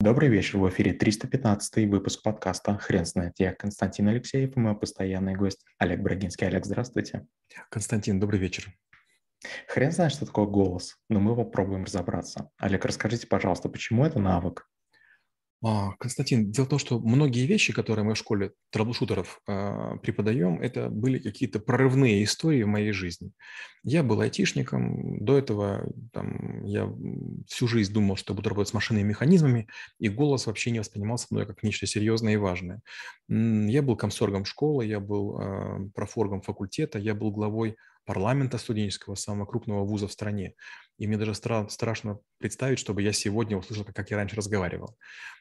Добрый вечер, в эфире 315 выпуск подкаста «Хрен знает». Я Константин Алексеев и мой постоянный гость Олег Брагинский. Олег, здравствуйте. Константин, добрый вечер. Хрен знает, что такое голос, но мы попробуем разобраться. Олег, расскажите, пожалуйста, почему это навык? А, Константин, дело в том, что многие вещи, которые мы в школе трэблшутеров э, преподаем, это были какие-то прорывные истории в моей жизни. Я был айтишником, до этого там, я всю жизнь думал, что буду работать с машинными механизмами, и голос вообще не воспринимался мной как нечто серьезное и важное. Я был комсоргом школы, я был э, профоргом факультета, я был главой парламента студенческого, самого крупного вуза в стране. И мне даже стра- страшно представить, чтобы я сегодня услышал, как я раньше разговаривал.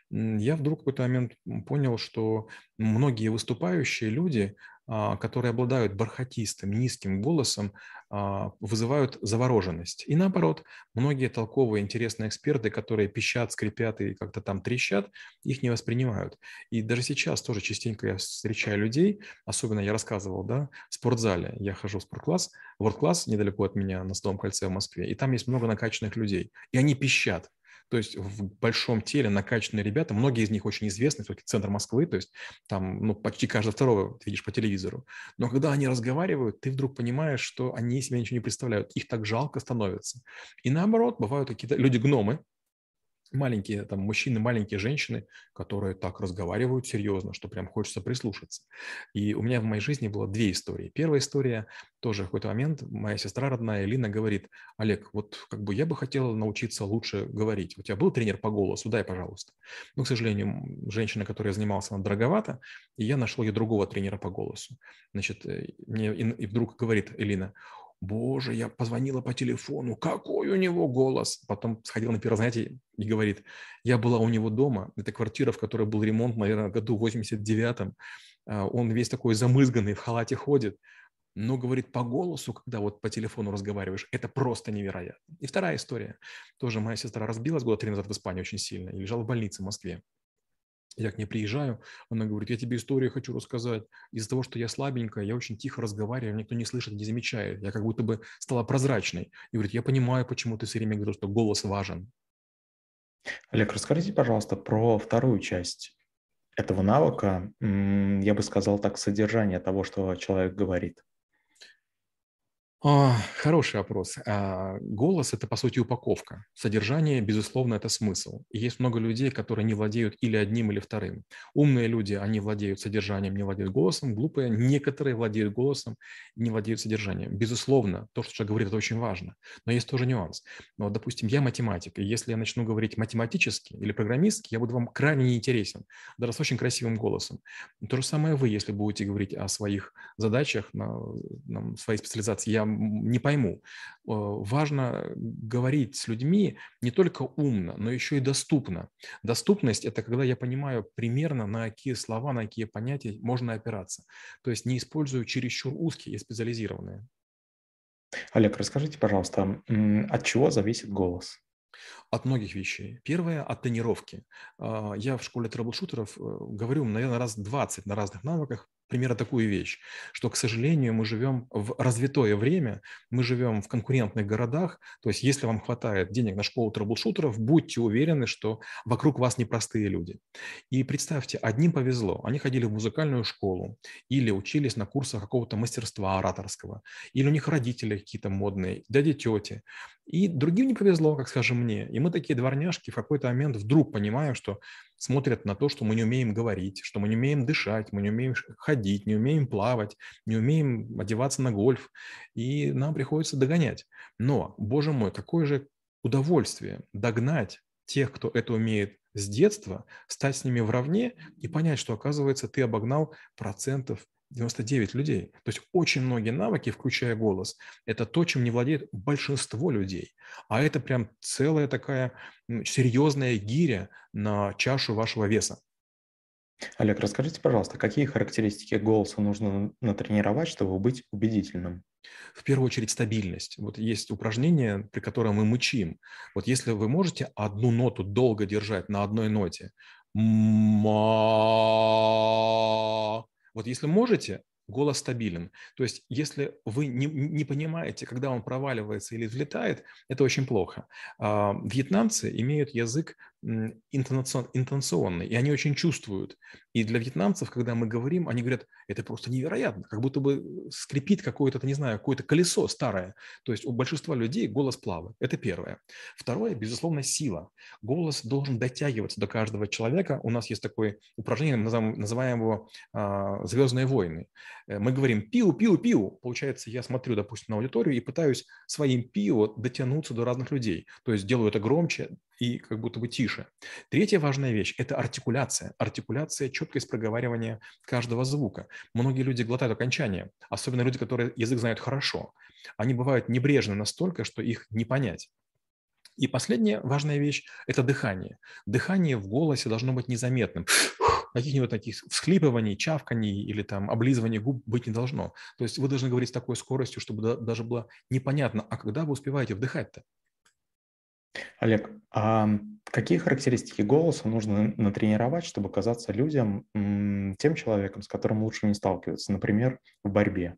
Я вдруг в какой-то момент понял, что многие выступающие люди, а, которые обладают бархатистым, низким голосом, а, вызывают завороженность. И наоборот, многие толковые, интересные эксперты, которые пищат, скрипят и как-то там трещат, их не воспринимают. И даже сейчас тоже частенько я встречаю людей, особенно я рассказывал, да, в спортзале. Я хожу в спорткласс, ворд-класс недалеко от меня на Столом кольце в Москве, и там есть много накачанных людей. И они пищат. То есть в большом теле накачанные ребята, многие из них очень известны, все-таки центр Москвы, то есть там ну, почти каждый второго ты видишь по телевизору. Но когда они разговаривают, ты вдруг понимаешь, что они себе ничего не представляют. Их так жалко становится. И наоборот, бывают какие-то люди-гномы, маленькие там мужчины, маленькие женщины, которые так разговаривают серьезно, что прям хочется прислушаться. И у меня в моей жизни было две истории. Первая история тоже в какой-то момент моя сестра родная Лина говорит, Олег, вот как бы я бы хотела научиться лучше говорить. У тебя был тренер по голосу? Дай, пожалуйста. Но, к сожалению, женщина, которой я занимался, она дороговата, и я нашел ей другого тренера по голосу. Значит, э, мне и вдруг говорит Элина, боже, я позвонила по телефону, какой у него голос. Потом сходила на первое занятие и говорит, я была у него дома, это квартира, в которой был ремонт, наверное, году в 89-м. А, он весь такой замызганный, в халате ходит. Но, говорит, по голосу, когда вот по телефону разговариваешь, это просто невероятно. И вторая история. Тоже моя сестра разбилась года три назад в Испании очень сильно и лежала в больнице в Москве. Я к ней приезжаю, она говорит, я тебе историю хочу рассказать. Из-за того, что я слабенькая, я очень тихо разговариваю, никто не слышит, не замечает. Я как будто бы стала прозрачной. И говорит, я понимаю, почему ты все время говоришь, что голос важен. Олег, расскажите, пожалуйста, про вторую часть этого навыка. Я бы сказал так, содержание того, что человек говорит. А, хороший вопрос. А, голос – это, по сути, упаковка. Содержание, безусловно, это смысл. И есть много людей, которые не владеют или одним, или вторым. Умные люди, они владеют содержанием, не владеют голосом. Глупые, некоторые владеют голосом, не владеют содержанием. Безусловно, то, что человек говорит, это очень важно. Но есть тоже нюанс. Но, вот, допустим, я математик, и если я начну говорить математически или программистски, я буду вам крайне неинтересен, даже с очень красивым голосом. То же самое вы, если будете говорить о своих задачах, на, на своей специализации. Я не пойму. Важно говорить с людьми не только умно, но еще и доступно. Доступность – это когда я понимаю примерно, на какие слова, на какие понятия можно опираться. То есть не использую чересчур узкие и специализированные. Олег, расскажите, пожалуйста, от чего зависит голос? От многих вещей. Первое – от тренировки. А, я в школе трэблшутеров э, говорю, наверное, раз 20 на разных навыках примерно такую вещь, что, к сожалению, мы живем в развитое время, мы живем в конкурентных городах, то есть если вам хватает денег на школу трэблшутеров, будьте уверены, что вокруг вас непростые люди. И представьте, одним повезло, они ходили в музыкальную школу или учились на курсах какого-то мастерства ораторского, или у них родители какие-то модные, дяди, тети, и другим не повезло, как скажем мне. И мы такие дворняжки в какой-то момент вдруг понимаем, что смотрят на то, что мы не умеем говорить, что мы не умеем дышать, мы не умеем ходить, не умеем плавать, не умеем одеваться на гольф, и нам приходится догонять. Но, боже мой, какое же удовольствие догнать тех, кто это умеет с детства, стать с ними в равне и понять, что, оказывается, ты обогнал процентов 99 людей. То есть очень многие навыки, включая голос, это то, чем не владеет большинство людей. А это прям целая такая серьезная гиря на чашу вашего веса. Олег, расскажите, пожалуйста, какие характеристики голоса нужно натренировать, чтобы быть убедительным? В первую очередь стабильность. Вот есть упражнение, при котором мы мычим. Вот если вы можете одну ноту долго держать на одной ноте, вот если можете, голос стабилен. То есть, если вы не, не понимаете, когда он проваливается или взлетает, это очень плохо. А, вьетнамцы имеют язык интонационный, и они очень чувствуют. И для вьетнамцев, когда мы говорим, они говорят, это просто невероятно, как будто бы скрипит какое-то, не знаю, какое-то колесо старое. То есть у большинства людей голос плавает. Это первое. Второе, безусловно, сила. Голос должен дотягиваться до каждого человека. У нас есть такое упражнение, называем его а, «Звездные войны». Э, мы говорим «пиу, пиу, пиу». Получается, я смотрю, допустим, на аудиторию и пытаюсь своим пиу дотянуться до разных людей. То есть делаю это громче и как будто бы тише. Третья важная вещь – это артикуляция. Артикуляция – четкость проговаривания каждого звука. Многие люди глотают окончания, особенно люди, которые язык знают хорошо. Они бывают небрежны настолько, что их не понять. И последняя важная вещь – это дыхание. Дыхание в голосе должно быть незаметным. Каких-нибудь таких всхлипываний, чавканий или там облизываний губ быть не должно. То есть вы должны говорить с такой скоростью, чтобы даже было непонятно, а когда вы успеваете вдыхать-то? Олег, а какие характеристики голоса нужно натренировать, чтобы казаться людям тем человеком, с которым лучше не сталкиваться, например, в борьбе?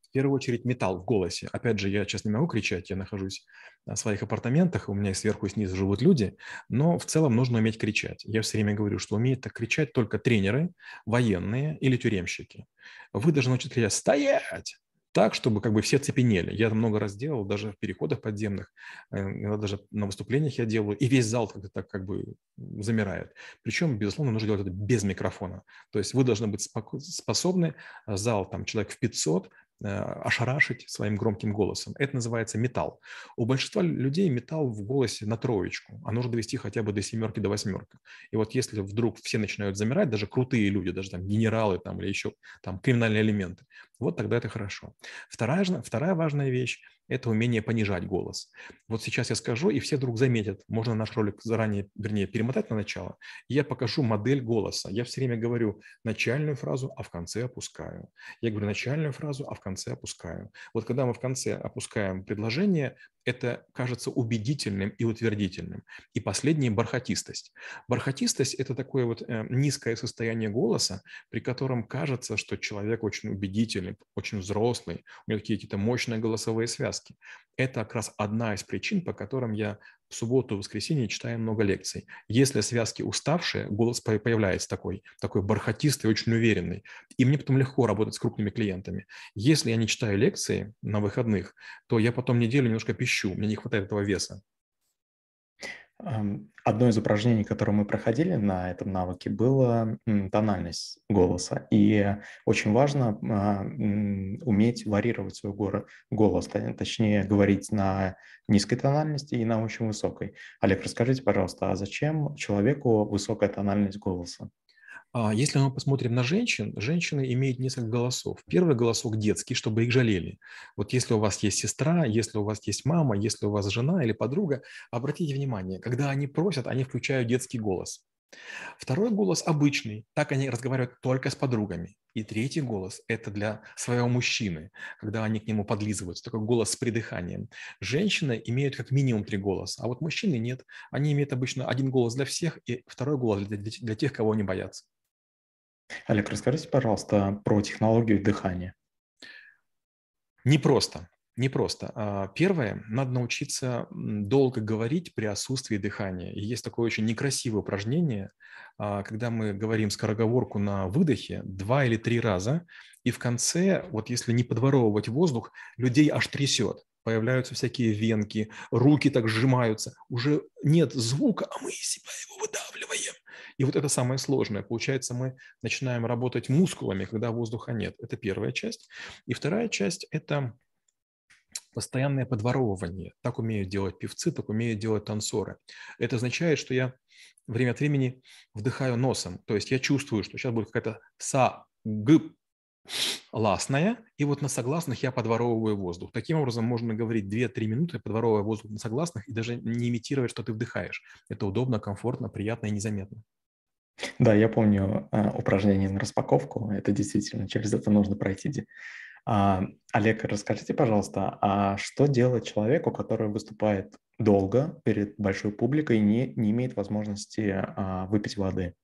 В первую очередь металл в голосе. Опять же, я сейчас не могу кричать, я нахожусь в своих апартаментах, у меня сверху и снизу живут люди, но в целом нужно уметь кричать. Я все время говорю, что умеют так кричать только тренеры, военные или тюремщики. Вы должны научиться кричать «Стоять!» Так, чтобы как бы все цепенели. Я это много раз делал, даже в переходах подземных, э, даже на выступлениях я делаю, и весь зал как-то так как бы замирает. Причем, безусловно, нужно делать это без микрофона. То есть вы должны быть способны, э, зал, там, человек в 500, Э, ошарашить своим громким голосом. Это называется металл. У большинства людей металл в голосе на троечку, а нужно довести хотя бы до семерки, до восьмерки. И вот если вдруг все начинают замирать, даже крутые люди, даже там генералы там, или еще там криминальные элементы, вот тогда это хорошо. Вторая, вторая важная вещь это умение понижать голос. Вот сейчас я скажу, и все вдруг заметят, можно наш ролик заранее, вернее, перемотать на начало, и я покажу модель голоса. Я все время говорю начальную фразу, а в конце опускаю. Я говорю начальную фразу, а в конце опускаю. Вот когда мы в конце опускаем предложение, это кажется убедительным и утвердительным. И последнее – бархатистость. Бархатистость – это такое вот э, низкое состояние голоса, при котором кажется, что человек очень убедительный, очень взрослый, у него какие-то мощные голосовые связки. Это как раз одна из причин, по которым я в субботу, воскресенье читаю много лекций. Если связки уставшие, голос появляется такой, такой бархатистый, очень уверенный. И мне потом легко работать с крупными клиентами. Если я не читаю лекции на выходных, то я потом неделю немножко пищу, мне не хватает этого веса. Одно из упражнений, которое мы проходили на этом навыке, было тональность голоса. И очень важно а, уметь варьировать свой голос, точнее говорить на низкой тональности и на очень высокой. Олег, расскажите, пожалуйста, а зачем человеку высокая тональность голоса? А если мы посмотрим на женщин, женщины имеют несколько голосов. Первый голосок детский, чтобы их жалели. Вот если у вас есть сестра, если у вас есть мама, если у вас жена или подруга, обратите внимание, когда они просят, они включают детский голос. Второй голос обычный, так они разговаривают только с подругами. И третий голос – это для своего мужчины, когда они к нему подлизываются, такой голос с придыханием. Женщины имеют как минимум три голоса, а вот мужчины нет. Они имеют обычно один голос для всех и второй голос для, для тех, кого они боятся. Олег, расскажите, пожалуйста, про технологию дыхания. Непросто. Непросто. А, первое, надо научиться долго говорить при отсутствии дыхания. И есть такое очень некрасивое упражнение, а, когда мы говорим скороговорку на выдохе два или три раза, и в конце, вот если не подворовывать воздух, людей аж трясет. Появляются всякие венки, руки так сжимаются. Уже нет звука, а мы из себя его выдавливаем. И вот это самое сложное. Получается, мы начинаем работать мускулами, когда воздуха нет. Это первая часть. И вторая часть – это постоянное подворовывание. Так умеют делать певцы, так умеют делать танцоры. Это означает, что я время от времени вдыхаю носом. То есть я чувствую, что сейчас будет какая-то са, г, ласная, и вот на согласных я подворовываю воздух. Таким образом, можно говорить 2-3 минуты, подворовывая воздух на согласных, и даже не имитировать, что ты вдыхаешь. Это удобно, комфортно, приятно и незаметно. Да, я помню э, упражнение на распаковку. Это действительно, через это нужно пройти. А, Олег, расскажите, пожалуйста, а что делать человеку, который выступает долго перед большой публикой и не, не имеет возможности а, выпить воды?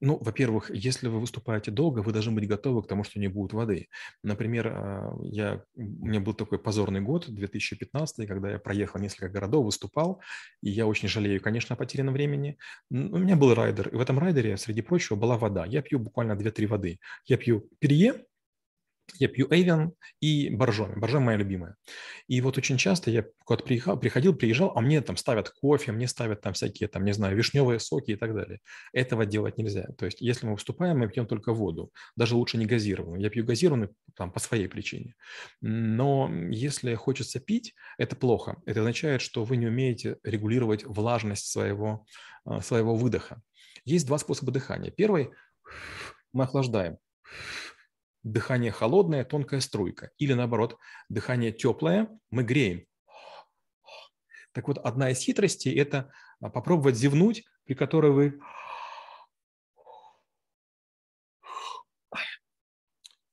Ну, во-первых, если вы выступаете долго, вы должны быть готовы к тому, что не будет воды. Например, а, я, у меня был такой позорный год, 2015, когда я проехал несколько городов, выступал, и я очень жалею, конечно, о потерянном времени. У меня был райдер, и в этом райдере, среди прочего, была вода. Я пью буквально 2-3 воды. Я пью перье, я пью Эвиан и боржоми. Боржоми моя любимая. И вот очень часто я куда-то приехал, приходил, приезжал, а мне там ставят кофе, мне ставят там всякие, там, не знаю, вишневые соки и так далее. Этого делать нельзя. То есть если мы выступаем, мы пьем только воду. Даже лучше не газированную. Я пью газированную там, по своей причине. Но если хочется пить, это плохо. Это означает, что вы не умеете регулировать влажность своего, а, своего выдоха. Есть два способа дыхания. Первый – мы охлаждаем дыхание холодное, тонкая струйка. Или наоборот, дыхание теплое, мы греем. Так вот, одна из хитростей – это а, попробовать зевнуть, при которой вы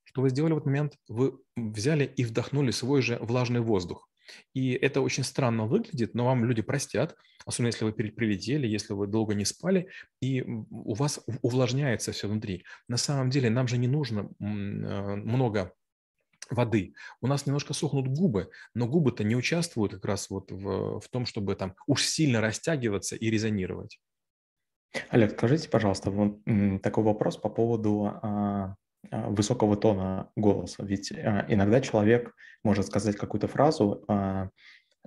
что вы сделали в этот момент? Вы взяли и вдохнули свой же влажный воздух. И это очень странно выглядит, но вам люди простят, особенно если вы прилетели, если вы долго не спали, и у вас увлажняется все внутри. На самом деле нам же не нужно э, много воды. У нас немножко сохнут губы, но губы-то не участвуют как раз вот в, в том, чтобы там уж сильно растягиваться и резонировать. Олег, скажите, пожалуйста, вот такой вопрос по поводу а, высокого тона голоса. Ведь а, иногда человек может сказать какую-то фразу, а,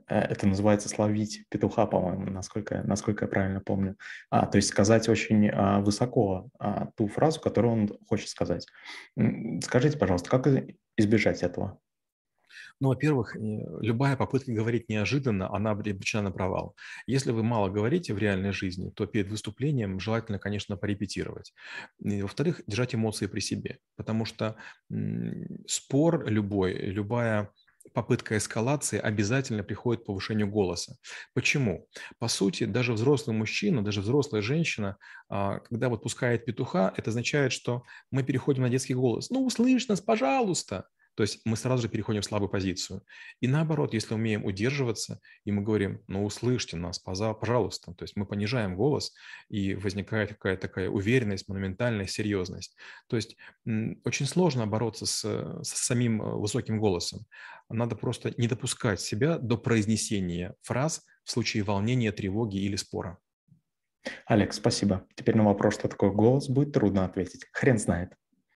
э, это называется словить петуха, по-моему, насколько, насколько я правильно помню. А, то есть сказать очень а, высоко а, ту фразу, которую он хочет сказать. Скажите, пожалуйста, как избежать этого? Ну, во-первых, любая попытка говорить неожиданно, она обречена на провал. Если вы мало говорите в реальной жизни, то перед выступлением желательно, конечно, порепетировать. Во-вторых, держать эмоции при себе, потому что спор любой, любая попытка эскалации обязательно приходит к повышению голоса. Почему? По сути, даже взрослый мужчина, даже взрослая женщина, а, когда вот пускает петуха, это означает, что мы переходим на детский голос. Ну, услышь нас, пожалуйста. То есть мы сразу же переходим в слабую позицию. И наоборот, если умеем удерживаться, и мы говорим, ну услышьте нас, пожалуйста. То есть мы понижаем голос, и возникает какая-то такая уверенность, монументальная серьезность. То есть очень сложно бороться с, с самим э, высоким голосом. Надо просто не допускать себя до произнесения фраз в случае волнения, тревоги или спора. Олег, спасибо. Теперь на вопрос, что такое голос, будет трудно ответить. Хрен знает.